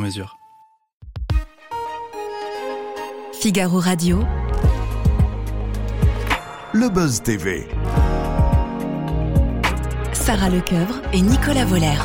mesure. Figaro Radio. Le Buzz TV. Sarah Lecoeuvre et Nicolas Voller.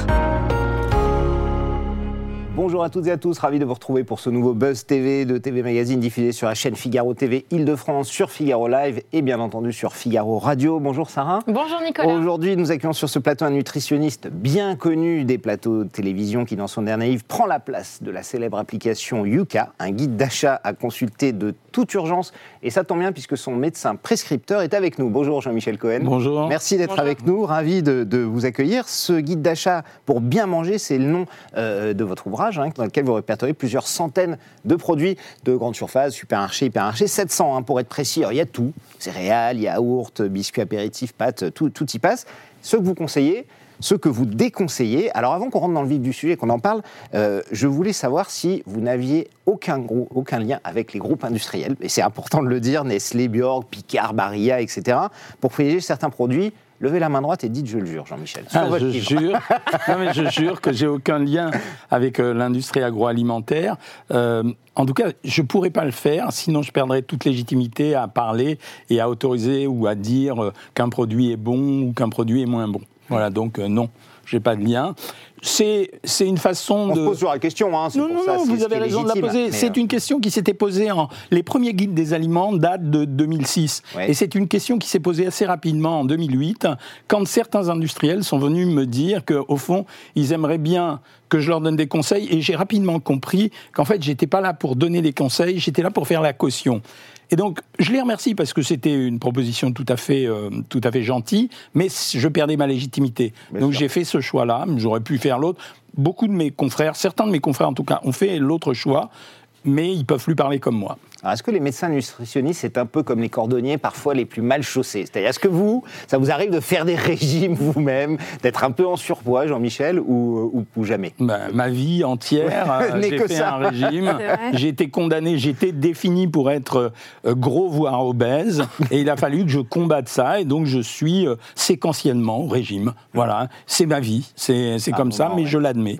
Bonjour à toutes et à tous, ravi de vous retrouver pour ce nouveau Buzz TV de TV Magazine diffusé sur la chaîne Figaro TV Île-de-France, sur Figaro Live et bien entendu sur Figaro Radio. Bonjour Sarah. Bonjour Nicolas. Aujourd'hui, nous accueillons sur ce plateau un nutritionniste bien connu des plateaux de télévision qui, dans son dernier livre, prend la place de la célèbre application Yuka, un guide d'achat à consulter de toute urgence. Et ça tombe bien puisque son médecin prescripteur est avec nous. Bonjour Jean-Michel Cohen. Bonjour. Merci d'être avec nous, ravi de, de vous accueillir. Ce guide d'achat pour bien manger, c'est le nom euh, de votre ouvrage hein, dans lequel vous répertoriez plusieurs centaines de produits de grande surface, supermarché, hypermarché, 700 hein, pour être précis. Il y a tout, céréales, yaourts, biscuits apéritifs, pâtes, tout, tout y passe. Ce que vous conseillez, ce que vous déconseillez. Alors avant qu'on rentre dans le vif du sujet, qu'on en parle, euh, je voulais savoir si vous n'aviez aucun, gros- aucun lien avec les groupes industriels, et c'est important de le dire, Nestlé, Bjork, Picard, Barilla, etc., pour privilégier certains produits. Levez la main droite et dites je le jure, Jean-Michel. Ah, je livre. jure, non, mais je jure que j'ai aucun lien avec euh, l'industrie agroalimentaire. Euh, en tout cas, je pourrais pas le faire, sinon je perdrais toute légitimité à parler et à autoriser ou à dire euh, qu'un produit est bon ou qu'un produit est moins bon. Voilà, donc non, j'ai pas de lien. C'est une façon On de se pose toujours la question. Hein, non, pour non, ça, non, vous avez raison de la poser. C'est euh, une question qui s'était posée en. Les premiers guides des aliments datent de 2006. Ouais. Et c'est une question qui s'est posée assez rapidement en 2008, quand certains industriels sont venus me dire qu'au fond, ils aimeraient bien que je leur donne des conseils. Et j'ai rapidement compris qu'en fait, j'étais pas là pour donner des conseils, j'étais là pour faire la caution. Et donc, je les remercie parce que c'était une proposition tout à fait, euh, tout à fait gentille, mais je perdais ma légitimité. Bien donc, j'ai fait ce choix-là. J'aurais pu faire l'autre. Beaucoup de mes confrères, certains de mes confrères en tout cas, ont fait l'autre choix, mais ils peuvent plus parler comme moi. Est-ce que les médecins nutritionnistes, c'est un peu comme les cordonniers, parfois les plus mal chaussés? C'est-à-dire, est-ce que vous, ça vous arrive de faire des régimes vous-même, d'être un peu en surpoids, Jean-Michel, ou, ou, ou jamais? Ma, ma vie entière, euh, j'ai fait ça. un régime. J'ai été condamné, j'ai été défini pour être euh, gros voire obèse, et il a fallu que je combatte ça, et donc je suis euh, séquentiellement au régime. Voilà, c'est ma vie, c'est Ah, comme bon, ça, bah, mais ouais. je l'admets.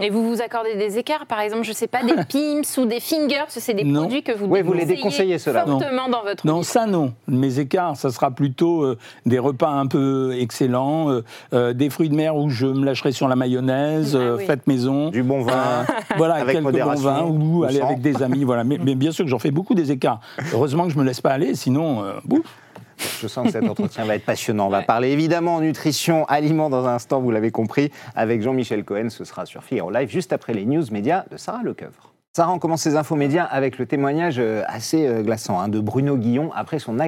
Et vous vous accordez des écarts, par exemple, je sais pas, des Pims ou des Fingers, c'est des Non. produits que vous Oui, vous les déconseillez fortement dans votre Non, ça non. Mes écarts, ça sera plutôt euh, des repas un peu excellents, euh, euh, des fruits de mer où je me lâcherai sur la mayonnaise, Ah euh, oui. faites maison. Du bon vin voilà, Avec quelques bons modération, vins ou aller sang. avec des amis. Voilà. Mais, mais bien sûr que j'en fais beaucoup des écarts. Heureusement que je me laisse pas aller, sinon, euh, bouf. Je sens que cet entretien va être passionnant. On va parler évidemment nutrition, aliments dans un instant, vous l'avez compris, avec Jean-Michel Cohen. Ce sera sur Figaro Live juste après les news médias de Sarah Lecoeuvre. Sarah, on commence ces infos médias avec le témoignage euh, assez euh, glaçant hein, de Bruno Guillon après son,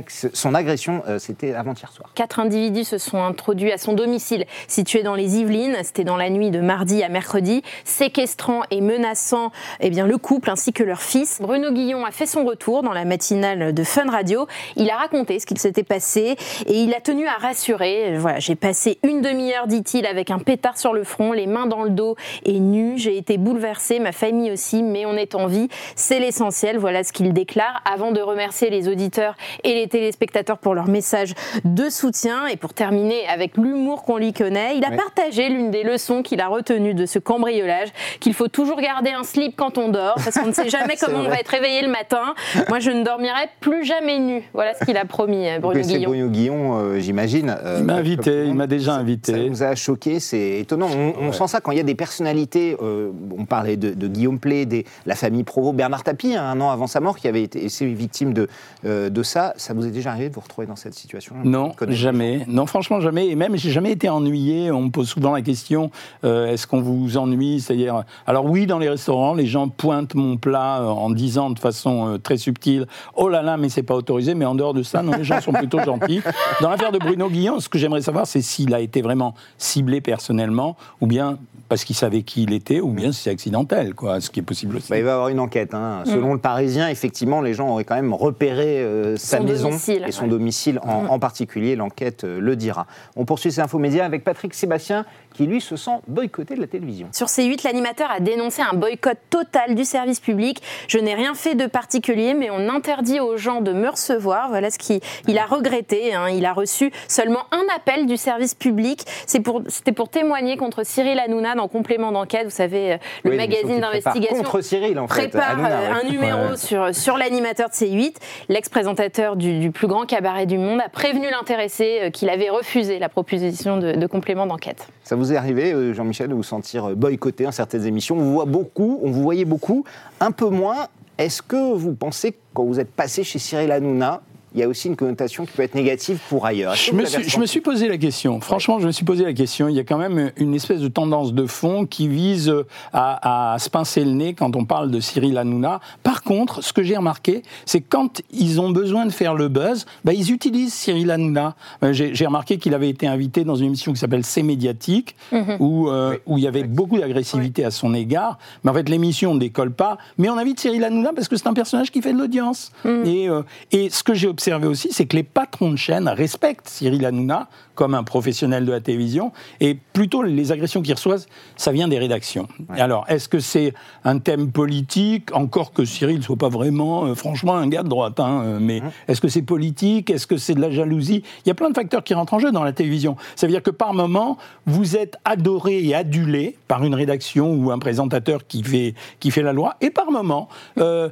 agression, euh, c'était avant-hier soir. Quatre individus se sont introduits à son domicile situé dans les Yvelines. C'était dans la nuit de mardi à mercredi, séquestrant et menaçant eh bien, le couple ainsi que leur fils. Bruno Guillon a fait son retour dans la matinale de Fun Radio. Il a raconté ce qu'il s'était passé et il a tenu à rassurer. Voilà, j'ai passé une demi-heure, dit-il, avec un pétard sur le front, les mains dans le dos et nu. J'ai été bouleversé, ma famille aussi, mais on est en vie. C'est l'essentiel. Voilà ce qu'il déclare avant de remercier les auditeurs et les téléspectateurs pour leur message de soutien. Et pour terminer avec l'humour qu'on lui connaît, il a partagé l'une des leçons qu'il a retenues de ce cambriolage, qu'il faut toujours garder un slip quand on dort, parce qu'on ne sait jamais comment on va être réveillé le matin. Moi, je ne dormirai plus jamais nu. Voilà ce qu'il a promis, euh, Bruno Guillon. Bruno Guillon, euh, j'imagine. euh, Il m'a invité, il m'a déjà invité. Ça vous a choqué, c'est étonnant. On, on sent ça quand il y a des personnalités. euh, on parlait de, de Guillaume Play, des, la famille Provost, Bernard Tapie, hein, un an avant sa mort, qui avait été victime de, euh, de ça. Ça vous est déjà arrivé de vous retrouver dans cette situation Non, jamais. Non, franchement, jamais. Et même, j'ai jamais été ennuyé. On me pose souvent la question euh, est-ce qu'on vous ennuie? C'est-à-dire, alors oui, dans les restaurants, les gens pointent mon plat euh, en disant de façon euh, très subtile oh là là, mais c'est pas autorisé. Mais en dehors de ça, non, les gens sont plutôt gentils. Dans l'affaire de Bruno Guillon, ce que j'aimerais savoir, c'est s'il a été vraiment ciblé personnellement ou bien parce qu'il savait qui il était, ou bien c'est accidentel, quoi, ce qui est possible aussi. Bah, il va y avoir une enquête. hein. Selon le Parisien, effectivement, les gens auraient quand même repéré euh, sa Son maison domicile, et son ouais. domicile en, en particulier. L'enquête euh, le dira. On poursuit ces infos médias avec Patrick Sébastien, qui lui se sent boycotté de la télévision. Sur C8, l'animateur a dénoncé un boycott total du service public. Je n'ai rien fait de particulier, mais on interdit aux gens de me recevoir. Voilà ce qu'il il a regretté. hein. Il a reçu seulement un appel du service public. Pour- C'était pour, témoigner contre Cyril Hanouna dans Complément d'enquête. Vous savez, euh, le Oui, magazine d'investigation Contre Cyril, en fait. prépare Hanouna, euh, un numéro Ouais. sur, sur l'animateur de C8. L'ex-présentateur du, du plus grand cabaret du monde a prévenu l'intéressé euh, qu'il avait refusé la proposition de, de complément d'enquête. Ça vous est arrivé, euh, Jean-Michel, de vous sentir euh, boycotté en certaines émissions On vous voit beaucoup, on vous voyait beaucoup, un peu moins. Est-ce que vous pensez quand vous êtes passé chez Cyril Hanouna, il y a aussi une connotation qui peut être négative pour ailleurs Je me, suis, je ressenti me suis posé la question. Franchement, je me suis posé la question. Il y a quand même une espèce de tendance de fond qui vise à, à se pincer le nez quand on parle de Cyril Hanouna. Par contre, ce que j'ai remarqué, c'est que quand ils ont besoin de faire le buzz, bah, ils utilisent Cyril Hanouna. Euh, J'ai remarqué qu'il avait été invité dans une émission qui s'appelle C'est médiatique, où, euh, où il y avait beaucoup d'agressivité à son égard. Mais en fait, l'émission ne décolle pas. Mais on invite Cyril Hanouna parce que c'est un personnage qui fait de l'audience. Et, euh, et ce que j'ai observé aussi, c'est que les patrons de chaîne respectent Cyril Hanouna comme un professionnel de la télévision. Et plutôt, les agressions qu'ils reçoivent, ça vient des rédactions. Alors, est-ce que c'est un thème politique Encore que Cyril ne soit pas vraiment, euh, franchement, un gars de droite. hein, euh, mais est-ce que c'est politique Est-ce que c'est de la jalousie? Il y a plein de facteurs qui rentrent en jeu dans la télévision. Ça veut dire que par moment, vous êtes adoré et adulé par une rédaction ou un présentateur qui fait, qui fait la loi. Et par moment, euh,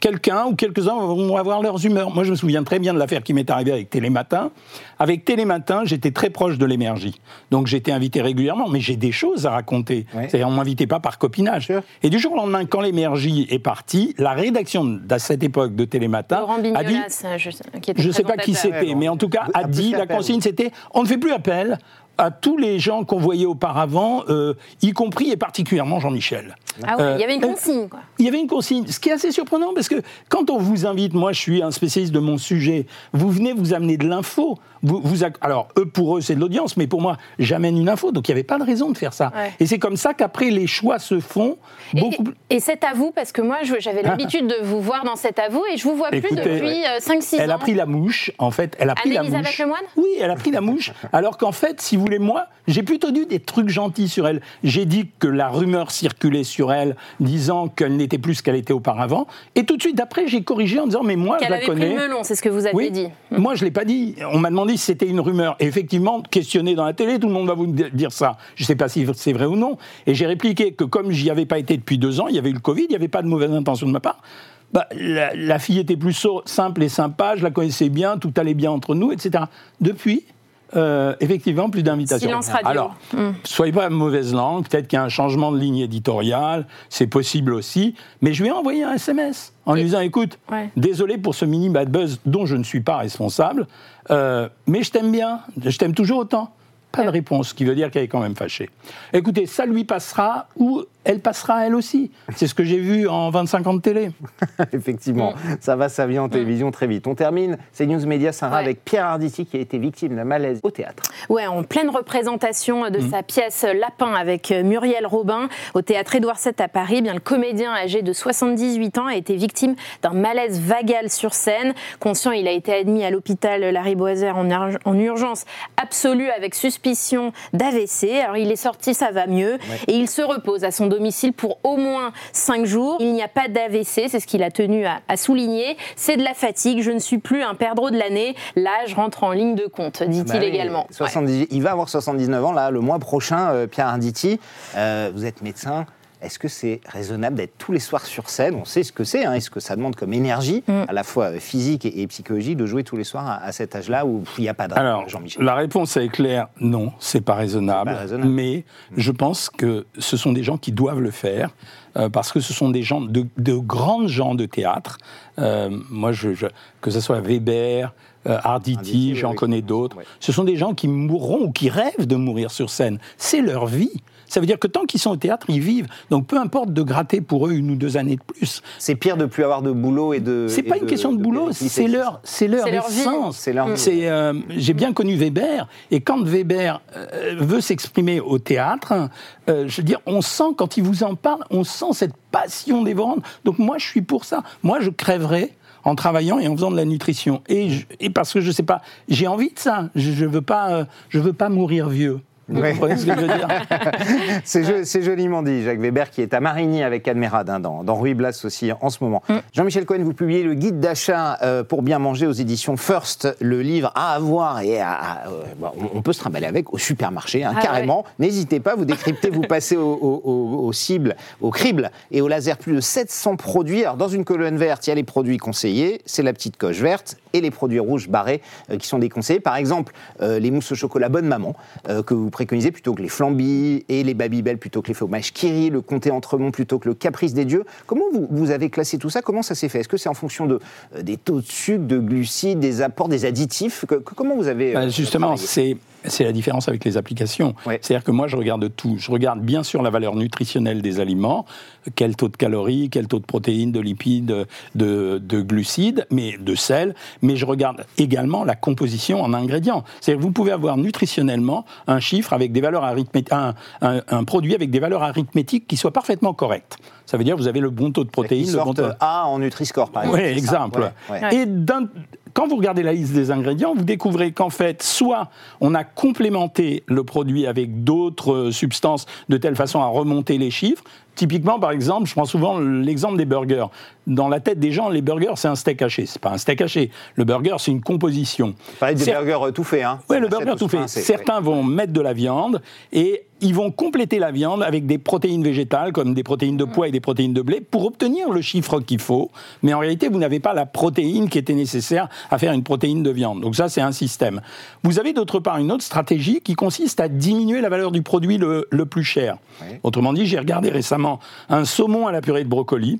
quelqu'un ou quelques-uns vont avoir leurs humeurs. Moi, je me souviens très bien de l'affaire qui m'est arrivée avec Télématin. Avec Télématin, j'étais très proche de l'énergie. Donc, j'étais invité régulièrement, mais j'ai des choses à raconter. Ouais. C'est-à-dire, on ne m'invitait pas par copinage. Et du jour au lendemain, quand l'énergie est partie, la rédaction à cette époque de Télématin Laurent a dit je, ne sais pas qui c'était, Ouais, mais en tout cas, a dit, la consigne, c'était on ne fait plus appel à tous les gens qu'on voyait auparavant, euh, y compris et particulièrement Jean-Michel. Ah ouais, Euh, il y avait une euh, consigne, quoi. Il y avait une consigne, ce qui est assez surprenant parce que quand on vous invite, moi je suis un spécialiste de mon sujet, vous venez vous amener de l'info. Vous, vous alors eux pour eux c'est de l'audience, mais pour moi j'amène une info, donc il n'y avait pas de raison de faire ça. Ouais. Et c'est comme ça qu'après les choix se font Et- beaucoup. Et, c'est à vous, parce que moi, j'avais l'habitude de vous voir dans cet avou et je vous vois plus depuis 5-6 ans. Elle a pris la mouche, en fait. Elle a pris la Anne-Elisabeth mouche. Lemoine? Oui, elle a pris la mouche. Alors qu'en fait, si vous voulez, moi, j'ai plutôt dit des trucs gentils sur elle. J'ai dit que la rumeur circulait sur elle, disant qu'elle n'était plus ce qu'elle était auparavant. Et tout de suite après, j'ai corrigé en disant, mais moi, je la avait pris connais. le melon, c'est ce que vous aviez Oui, dit. moi je l'ai pas dit. On m'a demandé si c'était une rumeur. Et effectivement, questionné dans la télé, tout le monde va vous di- dire ça. Je sais pas si c'est vrai ou non. Et j'ai répliqué que comme j'y avais pas été depuis deux ans, il y avait eu le Covid, il n'y avait pas de mauvaise intention de ma part. Bah, la, la fille était plus simple et sympa, je la connaissais bien, tout allait bien entre nous, etc. Depuis, euh, effectivement, plus d'invitations. Silence radio. Alors, Mm. soyez pas mauvaise langue, peut-être qu'il y a un changement de ligne éditoriale, c'est possible aussi, mais je lui ai envoyé un SMS en lui disant, écoute, Ouais. désolé pour ce mini bad buzz dont je ne suis pas responsable, euh, mais je t'aime bien, je t'aime toujours autant. Pas de réponse, ce qui veut dire qu'elle est quand même fâchée. Écoutez, ça lui passera ou elle passera elle aussi. C'est ce que j'ai vu en 25 ans de télé. Effectivement, ça va, ça vient en télévision très vite. On termine ces news médias, Sarah, Ouais. avec Pierre Arditi qui a été victime d'un malaise au théâtre. Ouais, en pleine représentation Mm. de sa pièce Lapin avec euh, Muriel Robin au théâtre Édouard VII à Paris. Eh Bien, le comédien âgé de 78 ans a été victime d'un malaise vagal sur scène. Conscient, il a été admis à l'hôpital Lariboisière en, urg- en urgence absolue avec suspicion d'AVC. Alors, il est sorti, ça va mieux, et il se repose à son domicile pour au moins 5 jours. Il n'y a pas d'AVC, c'est ce qu'il a tenu à, à souligner. C'est de la fatigue, je ne suis plus un perdreau de l'année. L'âge rentre en ligne de compte, dit-il Bah oui, également. Ouais. 70 Il va avoir 79 ans, là, le mois prochain, euh, Pierre Arditi. Euh, vous êtes médecin. Est-ce que c'est raisonnable d'être tous les soirs sur scène? On sait ce que c'est, hein, et ce que ça demande comme énergie, Mm. à la fois euh, physique et, et psychologique, de jouer tous les soirs à, à cet âge-là où il n'y a pas d'âge, Alors, Jean-Michel? la réponse est claire, non, c'est pas raisonnable. Pas raisonnable. Mais je pense que ce sont des gens qui doivent le faire euh, parce que ce sont des gens de, de grandes gens de théâtre. Euh, moi, je, je- que ce soit Weber. euh, Arditi, Arditi, oui, j'en oui. connais d'autres. Ce sont des gens qui mourront ou qui rêvent de mourir sur scène. C'est leur vie. Ça veut dire que tant qu'ils sont au théâtre, ils vivent. Donc peu importe de gratter pour eux une ou deux années de plus. C'est pire de plus avoir de boulot et de. C'est pas une question de, boulot, c'est leur, c'est leur C'est leur vie. essence. C'est leur vie. C'est, euh, J'ai bien connu Weber, et quand Weber euh, veut s'exprimer au théâtre, euh, je veux dire, on sent quand il vous en parle, on sent cette passion dévorante. Donc moi, je suis pour ça. Moi, je crèverais en travaillant et en faisant de la nutrition. Et, je- et parce que je sais pas, j'ai envie de ça. Je, je veux pas, euh, je veux pas mourir vieux. Vous comprenez ce que je veux dire? C'est jo- c'est joliment dit, Jacques Weber, qui est à Marigny avec Anne Mérade, hein, dans, dans Ruy Blas aussi en ce moment. Mm. Jean-Michel Cohen, vous publiez le guide d'achat euh, pour bien manger aux éditions First, le livre à avoir et à. à- euh, bon, on- peut se trimballer avec au supermarché, hein, Ah carrément. N'hésitez pas, vous décryptez, vous passez au, au- au- aux cibles, au crible et au laser plus de 700 produits. Alors, dans une colonne verte, il y a les produits conseillés, c'est la petite coche verte, et les produits rouges barrés euh, qui sont déconseillés. Par exemple, euh, les mousses au chocolat Bonne Maman, euh, que vous préconisez plutôt que les flambis, et les Babybel plutôt que les fromages Kiri, le comté Entremont plutôt que le Caprice des Dieux. Comment vous, vous avez classé tout ça? Comment ça s'est fait? Est-ce que c'est en fonction de, euh, des taux de sucre, de glucides, des apports, des additifs? Que- que- Comment vous avez... Bah, euh, justement, travaillé? c'est c'est la différence avec les applications. Ouais. C'est-à-dire que moi, je regarde tout. Je regarde bien sûr la valeur nutritionnelle des aliments, quel taux de calories, quel taux de protéines, de lipides, de, de glucides, mais de sel. Mais je regarde également la composition en ingrédients. C'est-à-dire que vous pouvez avoir nutritionnellement un chiffre avec des valeurs arithmétiques, un, un- un produit avec des valeurs arithmétiques qui soient parfaitement correctes. Ça veut dire que vous avez le bon taux de protéines, le bon taux. A en Nutri-Score, par Oui, exemple. ça exemple. Ouais, ouais. Ouais. Et d'un- quand vous regardez la liste des ingrédients, vous découvrez qu'en fait, soit on a complémenté le produit avec d'autres substances de telle façon à remonter les chiffres. Typiquement, par exemple, je prends souvent l'exemple des burgers. Dans la tête des gens, les burgers, c'est un steak haché. C'est pas un steak haché. Le burger, c'est une composition. Vous des burgers euh, tout faits. Hein. oui, le burger ou tout fait. Certains vont mettre de la viande et ils vont compléter la viande avec des protéines végétales comme des protéines de pois et des protéines de blé pour obtenir le chiffre qu'il faut. Mais en réalité, vous n'avez pas la protéine qui était nécessaire à faire une protéine de viande. Donc ça, c'est un système. Vous avez d'autre part une autre stratégie qui consiste à diminuer la valeur du produit le, le plus cher. Oui. Autrement dit, j'ai regardé récemment un saumon à la purée de brocoli.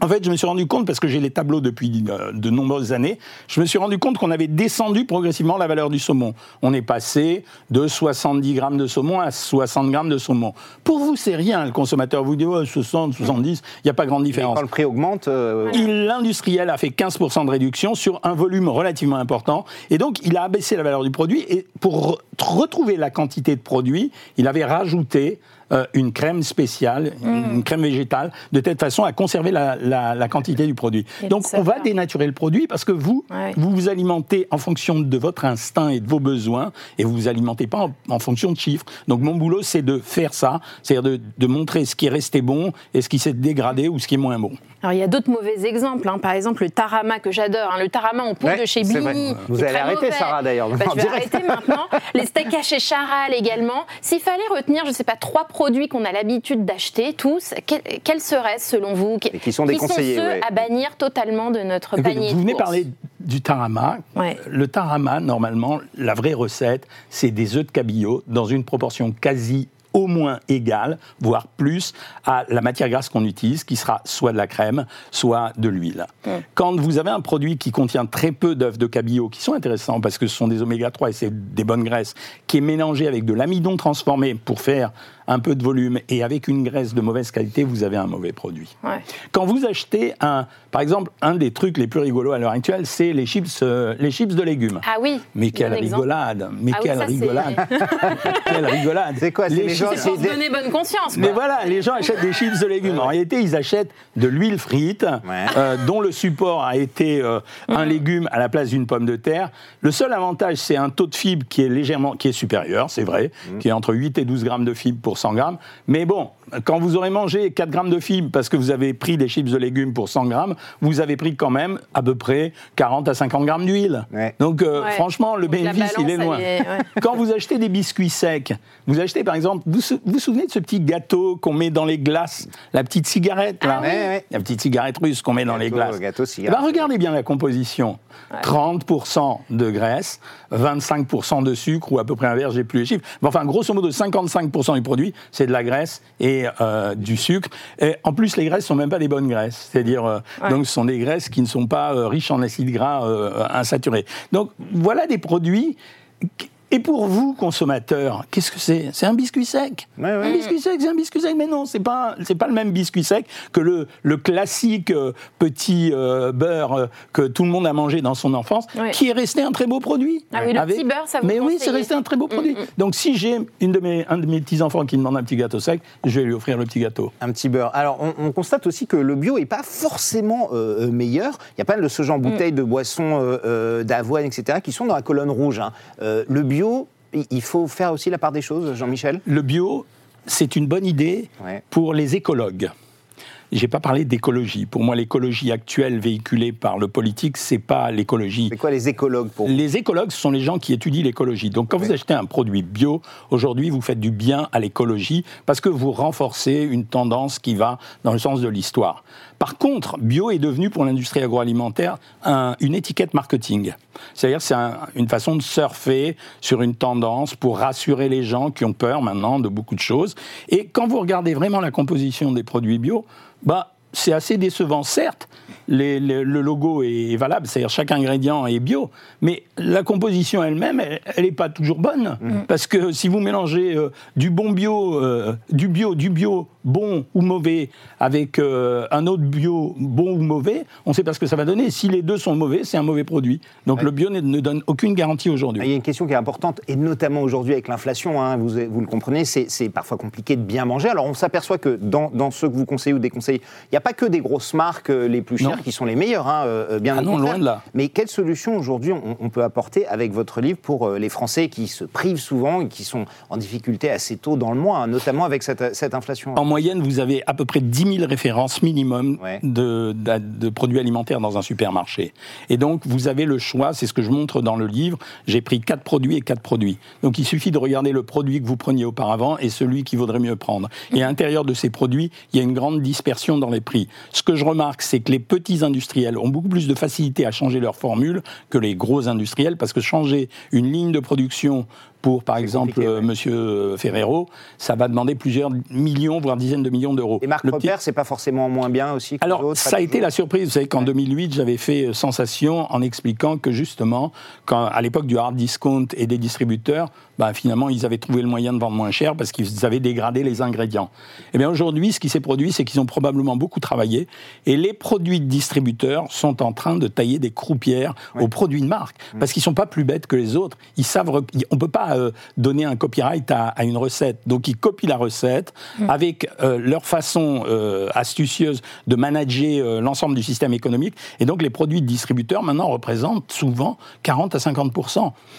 En fait, je me suis rendu compte, parce que j'ai les tableaux depuis euh, de nombreuses années, je me suis rendu compte qu'on avait descendu progressivement la valeur du saumon. On est passé de 70 grammes de saumon à 60 grammes de saumon. Pour vous, c'est rien. Le consommateur vous dit ouais, 60, 70, il n'y a pas grande Mais différence. Quand le prix augmente, euh, L'industriel a fait 15% de réduction sur un volume relativement important. Et donc, il a abaissé la valeur du produit. Et pour re- retrouver la quantité de produit, il avait rajouté euh, une crème spéciale, une crème végétale, de telle façon à conserver la, la- la quantité du produit. Et Donc, on va dénaturer le produit parce que vous, Ouais. vous vous alimentez en fonction de votre instinct et de vos besoins et vous vous alimentez pas en, en fonction de chiffres. Donc, mon boulot, c'est de faire ça, c'est-à-dire de, de montrer ce qui est resté bon et ce qui s'est dégradé ou ce qui est moins bon. Alors il y a d'autres mauvais exemples. hein. Par exemple, le tarama que j'adore. hein. Le tarama en poudre Ouais, de chez. Blini. Vous allez arrêter, mauvais. Sarah, d'ailleurs, Bah, je vais arrêter maintenant. Les steaks hachés Charal également. S'il fallait retenir, je ne sais pas, trois produits qu'on a l'habitude d'acheter tous, quels, seraient selon vous Et qui sont déconseillés, Qui sont ceux ouais. à bannir totalement de notre Écoute, panier vous de venez courses? parler du tarama. Ouais. Le tarama, normalement, la vraie recette, c'est des œufs de cabillaud dans une proportion quasi au moins égale, voire plus, à la matière grasse qu'on utilise, qui sera soit de la crème, soit de l'huile. Quand vous avez un produit qui contient très peu d'œufs de cabillaud, qui sont intéressants parce que ce sont des oméga 3 et c'est des bonnes graisses, qui est mélangé avec de l'amidon transformé pour faire un peu de volume et avec une graisse de mauvaise qualité, vous avez un mauvais produit. Ouais. Quand vous achetez un, par exemple, un des trucs les plus rigolos à l'heure actuelle, c'est les chips, euh, les chips de légumes. Ah oui. Mais quelle rigolade Mais Ah oui, quelle ça, rigolade Quelle rigolade C'est quoi, c'est les gens- pour se des- donner bonne conscience. mais voilà, les gens achètent des chips de légumes. En réalité, ils achètent de l'huile frite, Ouais. euh, dont le support a été euh, un légume à la place d'une pomme de terre. Le seul avantage, c'est un taux de fibre qui est légèrement, qui est supérieur, c'est vrai, qui est entre 8 et 12 grammes de fibre pour 100 grammes. Mais bon, quand vous aurez mangé 4 grammes de fibre parce que vous avez pris des chips de légumes pour 100 grammes, vous avez pris quand même à peu près 40 à 50 grammes d'huile. Ouais. Donc, euh, Ouais. franchement, le Donc, bénéfice, il est loin. elle est- ouais. Quand vous achetez des biscuits secs, vous achetez par exemple, vous sou- vous souvenez de ce petit gâteau qu'on met dans les glaces, la petite cigarette là, Ah la petite cigarette russe qu'on met dans les glaces. gâteau Eh cigarette. ben, regardez bien la composition. 30% de graisse, 25% de sucre ou à peu près un verre, j'ai plus les chiffres. Mais enfin, grosso modo, 55% du produit, c'est de la graisse et euh, du sucre. Et en plus, les graisses sont même pas des bonnes graisses. C'est-à-dire, euh, Ouais. donc, ce sont des graisses qui ne sont pas euh, riches en acides gras insaturés. Donc, voilà des produits. Et pour vous, consommateurs, qu'est-ce que c'est? C'est un biscuit sec. Ouais, ouais. Un biscuit sec, c'est un biscuit sec. Mais non, c'est pas, c'est pas le même biscuit sec que le, le classique euh, petit euh, beurre euh, que tout le monde a mangé dans son enfance, Ouais. qui est resté un très beau produit. Ah oui, le petit beurre, ça vous Mais oui, c'est resté un très beau produit. Donc si j'ai une de mes, un de mes petits enfants qui demande un petit gâteau sec, je vais lui offrir le petit gâteau. Un petit beurre. Alors, on, on constate aussi que le bio n'est pas forcément euh, meilleur. Il y a pas mal de ce genre de bouteilles de boissons d'avoine, etc., qui sont dans la colonne rouge. hein. Euh, le bio, il il faut faire aussi la part des choses, Jean-Michel? Le bio, c'est une bonne idée Ouais. pour les écologues. J'ai pas parlé d'écologie. Pour moi, l'écologie actuelle véhiculée par le politique, c'est pas l'écologie. C'est quoi les écologues pour vous? Les écologues, ce sont les gens qui étudient l'écologie. Donc, quand vous achetez un produit bio, aujourd'hui, vous faites du bien à l'écologie parce que vous renforcez une tendance qui va dans le sens de l'histoire. Par contre, bio est devenu pour l'industrie agroalimentaire un- une étiquette marketing. C'est-à-dire, c'est un- une façon de surfer sur une tendance pour rassurer les gens qui ont peur maintenant de beaucoup de choses. Et quand vous regardez vraiment la composition des produits bio, bah, c'est assez décevant. Certes, les- les- le logo est valable, c'est-à-dire chaque ingrédient est bio, mais la composition elle-même, elle n'est pas toujours bonne. Parce que si vous mélangez euh, du bon bio, euh, du bio, du bio bon ou mauvais avec euh, un autre bio bon ou mauvais, on ne sait pas ce que ça va donner. Si les deux sont mauvais, c'est un mauvais produit. Donc le bio ne, ne donne aucune garantie aujourd'hui. Ah, Il y a une question qui est importante, et notamment aujourd'hui avec l'inflation, hein, vous, vous le comprenez, c'est parfois compliqué de bien manger. Alors on s'aperçoit que dans, dans ceux que vous conseillez ou déconseillez, il n'y a pas que des grosses marques euh, les plus chères Non. qui sont les meilleures, hein, euh, bien Ah non, loin de là. Mais quelle solution aujourd'hui on, on peut apporter avec votre livre pour euh, les Français qui se privent souvent et qui sont en difficulté assez tôt dans le mois, hein, notamment avec cette, cette inflation En moyenne, vous avez à peu près 10 000 références minimum Ouais. de, de- de produits alimentaires dans un supermarché. Et donc, vous avez le choix, c'est ce que je montre dans le livre. J'ai pris quatre produits et quatre produits. Donc, il suffit de regarder le produit que vous preniez auparavant et celui qu'il vaudrait mieux prendre. Et à l'intérieur de ces produits, il y a une grande dispersion dans les prix. Ce que je remarque, c'est que les petits industriels ont beaucoup plus de facilité à changer leur formule que les gros industriels, parce que changer une ligne de production pour, par exemple, euh, ouais. Monsieur Ferrero, ça va demander plusieurs millions, voire dizaines de millions d'euros. Et Marc Le petit- Repère, c'est pas forcément moins bien aussi que alors, ça a été la surprise. Vous savez qu'en 2008, j'avais fait euh, sensation en expliquant que justement, quand, à l'époque du hard discount et des distributeurs, bah, finalement, ils avaient trouvé le moyen de vendre moins cher parce qu'ils avaient dégradé les ingrédients. Eh bien, aujourd'hui, ce qui s'est produit, c'est qu'ils ont probablement beaucoup travaillé et les produits de distributeurs sont en train de tailler des croupières aux produits de marque parce qu'ils sont pas plus bêtes que les autres. Ils savent, on peut pas euh, donner un copyright à, à une recette. Donc, ils copient la recette avec euh, leur façon euh, astucieuse de manager euh, l'ensemble du système économique. Et donc, les produits de distributeurs maintenant représentent souvent 40 à 50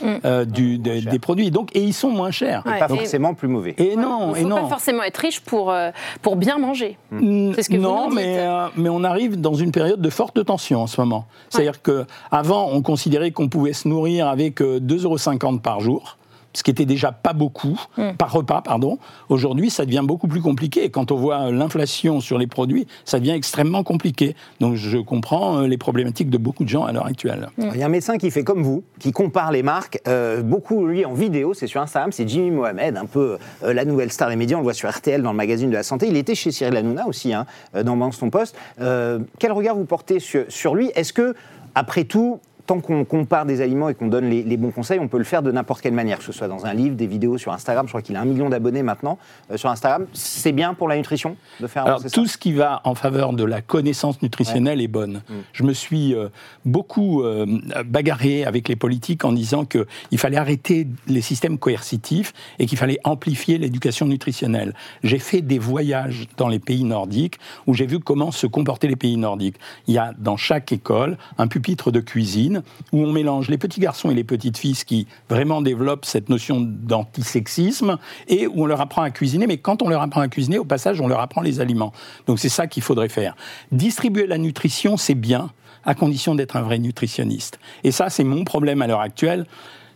euh, du, des- des produits. Donc, et ils sont moins chers. Ouais. Pas Et- forcément plus mauvais. Et non, Il et ne faut non. pas forcément être riche pour, euh, pour bien manger. C'est ce que vous non, dites. mais, euh, mais on arrive dans une période de forte tension en ce moment. C'est-à-dire que qu'avant, on considérait qu'on pouvait se nourrir avec euh, 2,50 euros par jour. Ce qui était déjà pas beaucoup, Mm. par repas, pardon. Aujourd'hui, ça devient beaucoup plus compliqué. Quand on voit l'inflation sur les produits, ça devient extrêmement compliqué. Donc, je comprends euh, les problématiques de beaucoup de gens à l'heure actuelle. Il y a un médecin qui fait comme vous, qui compare les marques, euh, beaucoup lui en vidéo, c'est sur Instagram, c'est Jimmy Mohamed, un peu euh, la nouvelle star des médias, on le voit sur RTL dans le magazine de la santé. Il était chez Cyril Hanouna aussi, hein, dans Balance ton poste. Euh, quel regard vous portez sur, sur lui? Est-ce que, après tout, tant qu'on compare des aliments et qu'on donne les, les bons conseils, on peut le faire de n'importe quelle manière, que ce soit dans un livre, des vidéos sur Instagram. Je crois qu'il a un million d'abonnés maintenant euh, sur Instagram. C'est bien pour la nutrition de faire Alors, tout ça ce qui va en faveur de la connaissance nutritionnelle est bonne. Je me suis euh, beaucoup euh, bagarré avec les politiques en disant qu'il fallait arrêter les systèmes coercitifs et qu'il fallait amplifier l'éducation nutritionnelle. J'ai fait des voyages dans les pays nordiques où j'ai vu comment se comportaient les pays nordiques. Il y a dans chaque école un pupitre de cuisine où on mélange les petits garçons et les petites filles qui vraiment développent cette notion d'antisexisme et où on leur apprend à cuisiner. Mais quand on leur apprend à cuisiner, au passage, on leur apprend les aliments. Donc c'est ça qu'il faudrait faire. Distribuer la nutrition, c'est bien, à condition d'être un vrai nutritionniste. Et ça, c'est mon problème à l'heure actuelle.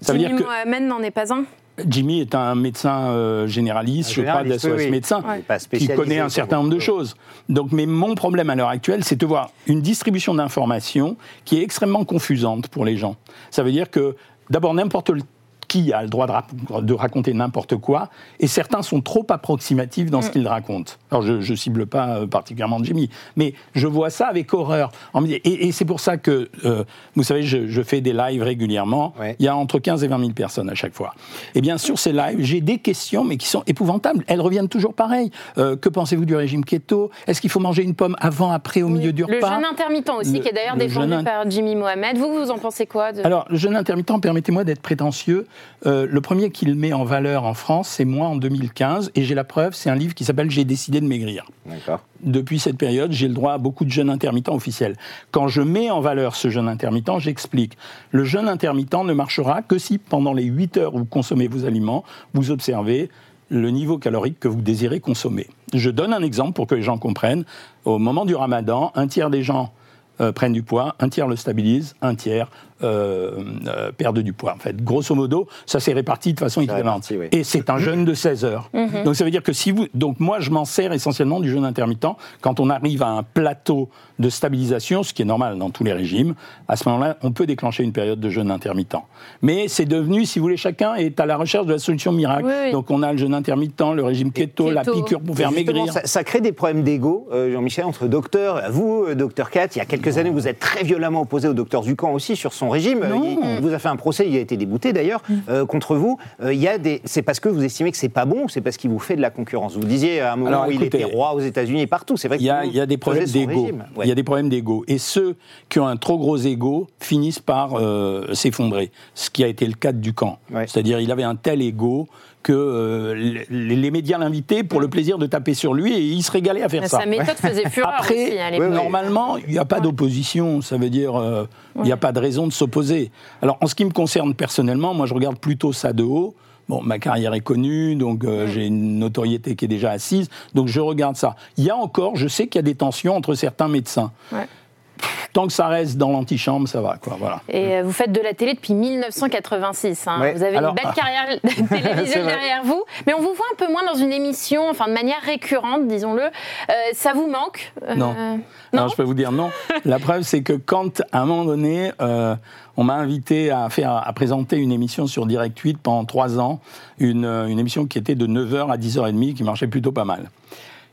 Ça veut dire que Mohamed n'en est pas un Jimmy est un médecin euh, généraliste, Un je crois, d'SOS oui, oui. médecin, Ouais. Qui connaît un certain nombre de choses. Donc, mais mon problème à l'heure actuelle, c'est de voir une distribution d'informations qui est extrêmement confusante pour les gens. Ça veut dire que, d'abord, n'importe qui a le droit de, raconter n'importe quoi, et certains sont trop approximatifs dans ce mm. qu'ils racontent. Alors je ne cible pas euh, particulièrement Jimmy, mais je vois ça avec horreur. Et, c'est pour ça que, euh, vous savez, je, fais des lives régulièrement. Il y a entre 15 et 20 000 personnes à chaque fois. Et bien sur ces lives, j'ai des questions, mais qui sont épouvantables. Elles reviennent toujours pareil. Euh, que pensez-vous du régime keto? Est-ce qu'il faut manger une pomme avant, après, au milieu du repas? Le jeûne intermittent aussi, qui est d'ailleurs défendu par Jimmy Mohamed. Vous, vous en pensez quoi Alors, le jeûne intermittent, permettez-moi d'être prétentieux. Euh, le premier qui le met en valeur en France, c'est moi en 2015, et j'ai la preuve, c'est un livre qui s'appelle J'ai décidé de maigrir. Depuis cette période, j'ai le droit à beaucoup de jeûnes intermittents officiels. Quand je mets en valeur ce jeûne intermittent, j'explique. Le jeûne intermittent ne marchera que si, pendant les 8 heures où vous consommez vos aliments, vous observez le niveau calorique que vous désirez consommer. Je donne un exemple pour que les gens comprennent. Au moment du ramadan, un tiers des gens euh, prennent du poids, un tiers le stabilise, un tiers euh, euh, perdent du poids. En fait, grosso modo, ça s'est réparti de façon équivalente. Et c'est un jeûne de 16 heures. Mhm. Donc ça veut dire que si vous, donc moi je m'en sers essentiellement du jeûne intermittent quand on arrive à un plateau de stabilisation, ce qui est normal dans tous les régimes. À ce moment-là, on peut déclencher une période de jeûne intermittent. Mais c'est devenu, si vous voulez, chacun est à la recherche de la solution miracle. Donc on a le jeûne intermittent, le régime keto, la piqûre pour faire maigrir. Ça, crée des problèmes d'ego, euh, Jean-Michel, entre docteurs. Vous, docteur Kat, il y a quelques années, vous êtes très violemment opposé au docteur Ducamp aussi sur son régime. Il, vous a fait un procès, il a été débouté d'ailleurs, mm. euh, contre vous. Euh, il y a des, c'est parce que vous estimez que c'est pas bon ou c'est parce qu'il vous fait de la concurrence? Vous disiez à un moment où il était roi aux États-Unis et partout. C'est vrai qu'il y, a, y a des problèmes d'ego. Il y a des problèmes d'ego. Et ceux qui ont un trop gros ego finissent par euh, s'effondrer. Ce qui a été le cas de Ducamp. C'est-à-dire, il avait un tel ego que euh, les, médias l'invitaient pour le plaisir de taper sur lui et il se régalait à faire ça. Sa méthode faisait fureur Après, aussi, hein, normalement, il n'y a pas d'opposition, ça veut dire euh, il n'y a pas de raison de s'opposer. Alors, en ce qui me concerne personnellement, moi je regarde plutôt ça de haut. Bon, ma carrière est connue, donc euh, j'ai une notoriété qui est déjà assise, donc je regarde ça. Il y a encore, je sais qu'il y a des tensions entre certains médecins tant que ça reste dans l'antichambre, ça va. Quoi, voilà. Et euh, vous faites de la télé depuis 1986. Hein. Vous avez une belle carrière télévisuelle derrière vous. Mais on vous voit un peu moins dans une émission, enfin de manière récurrente, disons-le. Euh, ça vous manque euh, non. non. je peux vous dire non. la preuve, c'est que quand, à un moment donné, on m'a invité à, faire, à présenter une émission sur Direct 8 pendant trois ans, une, une émission qui était de 9h à 10h30, qui marchait plutôt pas mal.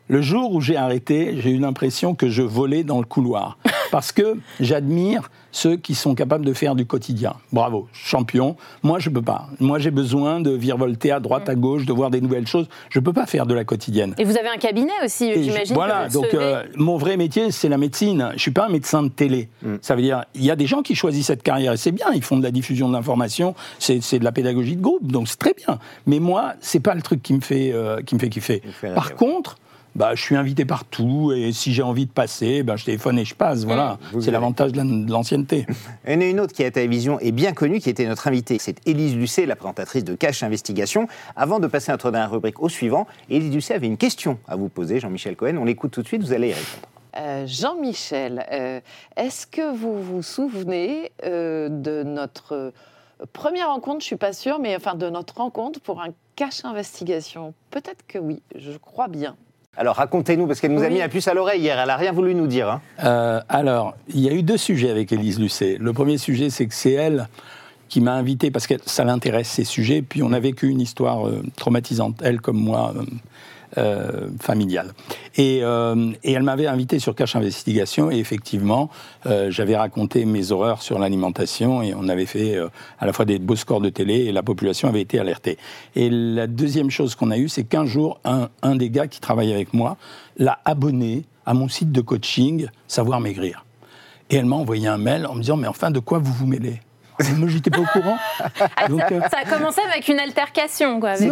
Le jour où j'ai arrêté, j'ai eu l'impression que je volais dans le couloir. Parce que j'admire ceux qui sont capables de faire du quotidien. Bravo, champion. Moi, je ne peux pas. Moi, j'ai besoin de virevolter à droite, à gauche, de voir des nouvelles choses. Je ne peux pas faire de la quotidienne. Et vous avez un cabinet aussi, j'imagine. Voilà, donc euh, mon vrai métier, c'est la médecine. Je ne suis pas un médecin de télé. Mm. Ça veut dire, il y a des gens qui choisissent cette carrière et c'est bien. Ils font de la diffusion d'informations, c'est de la pédagogie de groupe, donc c'est très bien. Mais moi, c'est pas le truc qui me fait, euh, qui me fait kiffer. Par contre, bah, je suis invité partout et si j'ai envie de passer, bah, je téléphone et je passe. Voilà, c'est l'avantage de l'ancienneté. Il y en a une autre qui est à la télévision et bien connue, qui était notre invitée. C'est Élise Lucet, la présentatrice de Cash Investigation. Avant de passer notre dernière rubrique au suivant, Élise Lucet avait une question à vous poser, Jean-Michel Cohen. On l'écoute tout de suite, vous allez y répondre. Euh, Jean-Michel, euh, est-ce que vous vous souvenez euh, de notre première rencontre, je suis pas sûre, mais enfin de notre rencontre pour un cache investigation? Peut-être que oui, je crois bien. Alors racontez-nous, parce qu'elle nous a mis la puce à l'oreille hier, elle n'a rien voulu nous dire. Hein. Euh, alors, il y a eu deux sujets avec Élise Lucet. Le premier sujet, c'est que c'est elle qui m'a invité, parce que ça l'intéresse ces sujets, puis on a vécu une histoire euh, traumatisante, elle comme moi, euh, euh, familiale. Et, euh, et, elle m'avait invité sur Cache Investigation et effectivement, euh, j'avais raconté mes horreurs sur l'alimentation et on avait fait à la fois des beaux scores de télé et la population avait été alertée. Et la deuxième chose qu'on a eue, c'est qu'un jour, un, un des gars qui travaille avec moi l'a abonné à mon site de coaching Savoir Maigrir. Et elle m'a envoyé un mail en me disant, mais enfin, de quoi vous vous mêlez? Moi, j'étais pas au courant. Ah, euh, ça a commencé avec une altercation, quoi. C'était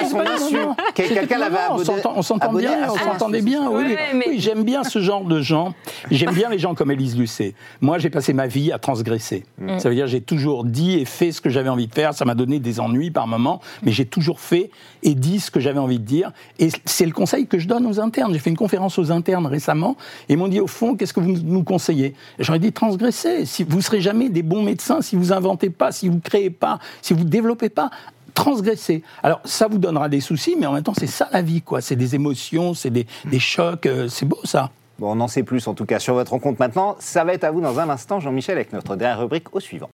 à son insu. Quelqu'un l'avait. On s'entend bien, on s'entendait bien. Oui, oui j'aime bien ce genre de gens. J'aime bien les gens comme Élise Lucet. Moi, j'ai passé ma vie à transgresser. Mm. Ça veut dire j'ai toujours dit et fait ce que j'avais envie de faire. Ça m'a donné des ennuis par moments, mais j'ai toujours fait et dit ce que j'avais envie de dire. Et c'est le conseil que je donne aux internes. J'ai fait une conférence aux internes récemment et ils m'ont dit au fond, qu'est-ce que vous nous conseillez? J'aurais dit transgresser. Si vous serez jamais des bons médecins si vous inventez pas, si vous créez pas, si vous développez pas, transgressez. Alors, ça vous donnera des soucis, mais en même temps, c'est ça la vie, quoi. C'est des émotions, c'est des, chocs, euh, c'est beau, ça. Bon, on en sait plus, en tout cas, sur votre rencontre maintenant. Ça va être à vous dans un instant, Jean-Michel, avec notre dernière rubrique au suivant.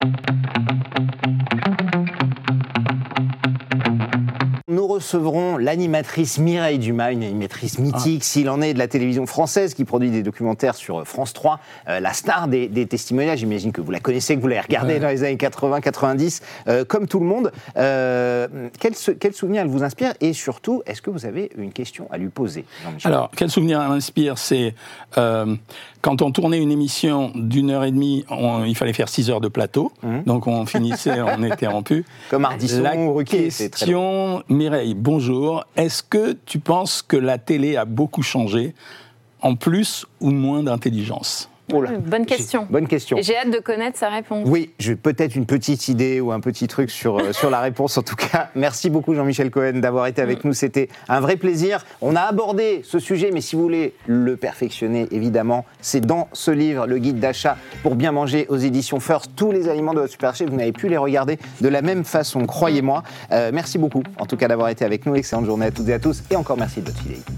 Recevrons l'animatrice Mireille Dumas, une animatrice mythique, s'il en est de la télévision française, qui produit des documentaires sur France 3, euh, la star des, des. J'imagine que vous la connaissez, que vous l'avez regardée Ouais. dans les années 80-90, euh, comme tout le monde. Euh, quel, souvenir elle vous inspire? Et surtout, est-ce que vous avez une question à lui poser, Alors, quel souvenir elle m'inspire C'est euh, quand on tournait une émission d'une heure et demie, on- il fallait faire six heures de plateau. Mhm. Donc on finissait, on était rompu. Comme Ardisson La ou Ruquier, c'est très question, Mireille, bonjour. Est-ce que tu penses que la télé a beaucoup changé, en plus ou moins d'intelligence? Oh. Bonne question. Bonne question. Et J'ai hâte de connaître sa réponse. Oui, j'ai peut-être une petite idée ou un petit truc sur, euh, sur la réponse. En tout cas, merci beaucoup Jean-Michel Cohen d'avoir été avec nous. C'était un vrai plaisir. On a abordé ce sujet, mais si vous voulez le perfectionner, évidemment, c'est dans ce livre, le guide d'achat pour bien manger aux éditions First. Tous les aliments de votre supermarché, vous n'avez pu les regarder de la même façon, croyez-moi. Euh, merci beaucoup, en tout cas, d'avoir été avec nous. Excellente journée à toutes et à tous. Et encore merci de votre fidélité.